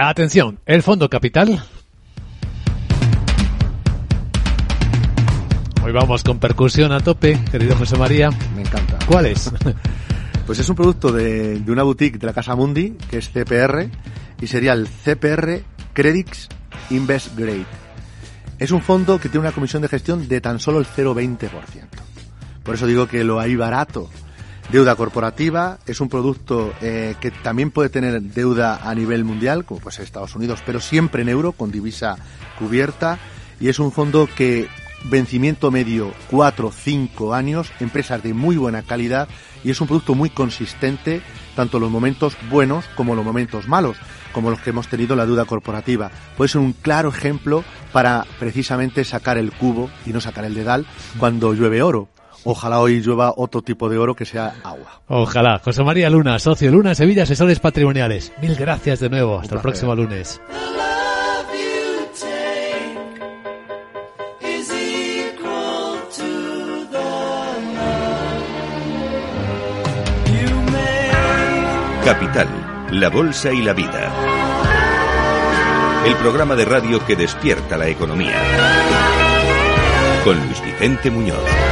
Atención, el Fondo Capital. Hoy vamos con percusión a tope, querido José María. Me encanta. ¿Cuál es? Pues es un producto de, de una boutique de la Casa Mundi, que es CPR, y sería el CPR Credits Invest Grade. Es un fondo que tiene una comisión de gestión de tan solo el 0,20%. Por eso digo que lo hay barato. Deuda corporativa es un producto eh, que también puede tener deuda a nivel mundial, como pues Estados Unidos, pero siempre en euro, con divisa cubierta. Y es un fondo que vencimiento medio 4, 5 años, empresas de muy buena calidad y es un producto muy consistente, tanto en los momentos buenos como los momentos malos, como los que hemos tenido la deuda corporativa. Puede ser un claro ejemplo para precisamente sacar el cubo y no sacar el dedal cuando llueve oro. Ojalá hoy llueva otro tipo de oro que sea agua. Ojalá. José María Luna, socio Luna Sevilla, asesores patrimoniales. Mil gracias de nuevo. Hasta el próximo lunes. Capital, la Bolsa y la Vida. El programa de radio que despierta la economía. Con Luis Vicente Muñoz.